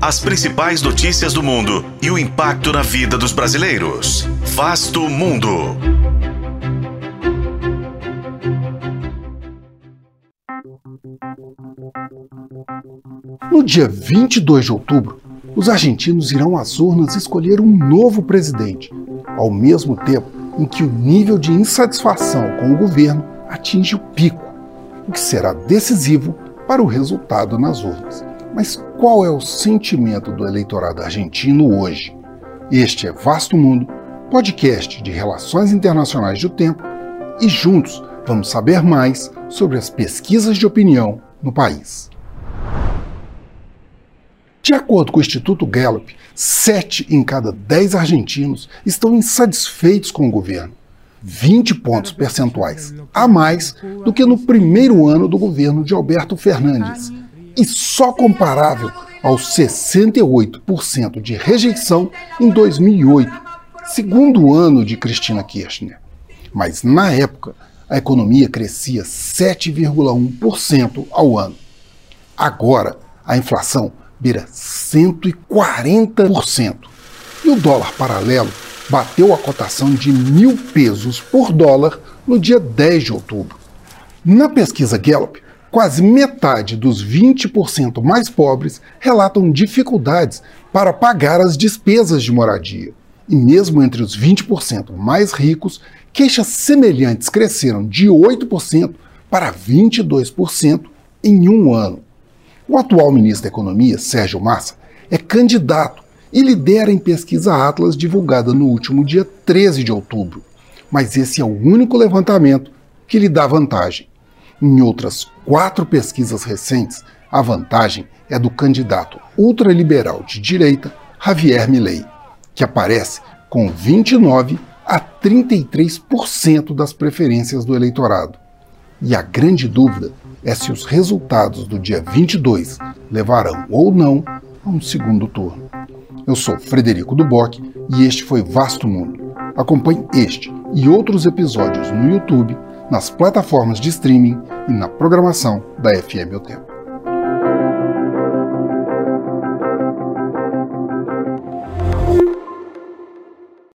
As principais notícias do mundo e o impacto na vida dos brasileiros. Vasto Mundo. No dia 22 de outubro, os argentinos irão às urnas escolher um novo presidente, ao mesmo tempo em que o nível de insatisfação com o governo atinge o pico, o que será decisivo para o resultado nas urnas. Mas qual é o sentimento do eleitorado argentino hoje? Este é Vasto Mundo, podcast de relações internacionais do tempo, e juntos vamos saber mais sobre as pesquisas de opinião no país. De acordo com o Instituto Gallup, sete em cada dez argentinos estão insatisfeitos com o governo, 20 pontos percentuais a mais do que no primeiro ano do governo de Alberto Fernandes, e só comparável aos 68% de rejeição em 2008, segundo ano de Cristina Kirchner. Mas na época, a economia crescia 7,1% ao ano. Agora, a inflação beira 140%. E o dólar paralelo bateu a cotação de mil pesos por dólar no dia 10 de outubro. Na pesquisa Gallup, quase metade dos 20% mais pobres relatam dificuldades para pagar as despesas de moradia. E mesmo entre os 20% mais ricos, queixas semelhantes cresceram de 8% para 22% em um ano. O atual ministro da Economia, Sérgio Massa, é candidato e lidera em pesquisa Atlas divulgada no último dia 13 de outubro. Mas esse é o único levantamento que lhe dá vantagem. Em outras quatro pesquisas recentes, a vantagem é do candidato ultraliberal de direita, Javier Milei, que aparece com 29 a 33% das preferências do eleitorado. E a grande dúvida é se os resultados do dia 22 levarão ou não a um segundo turno. Eu sou Frederico Duboc e este foi Vasto Mundo. Acompanhe este e outros episódios no YouTube, nas plataformas de streaming e na programação da FM O Tempo.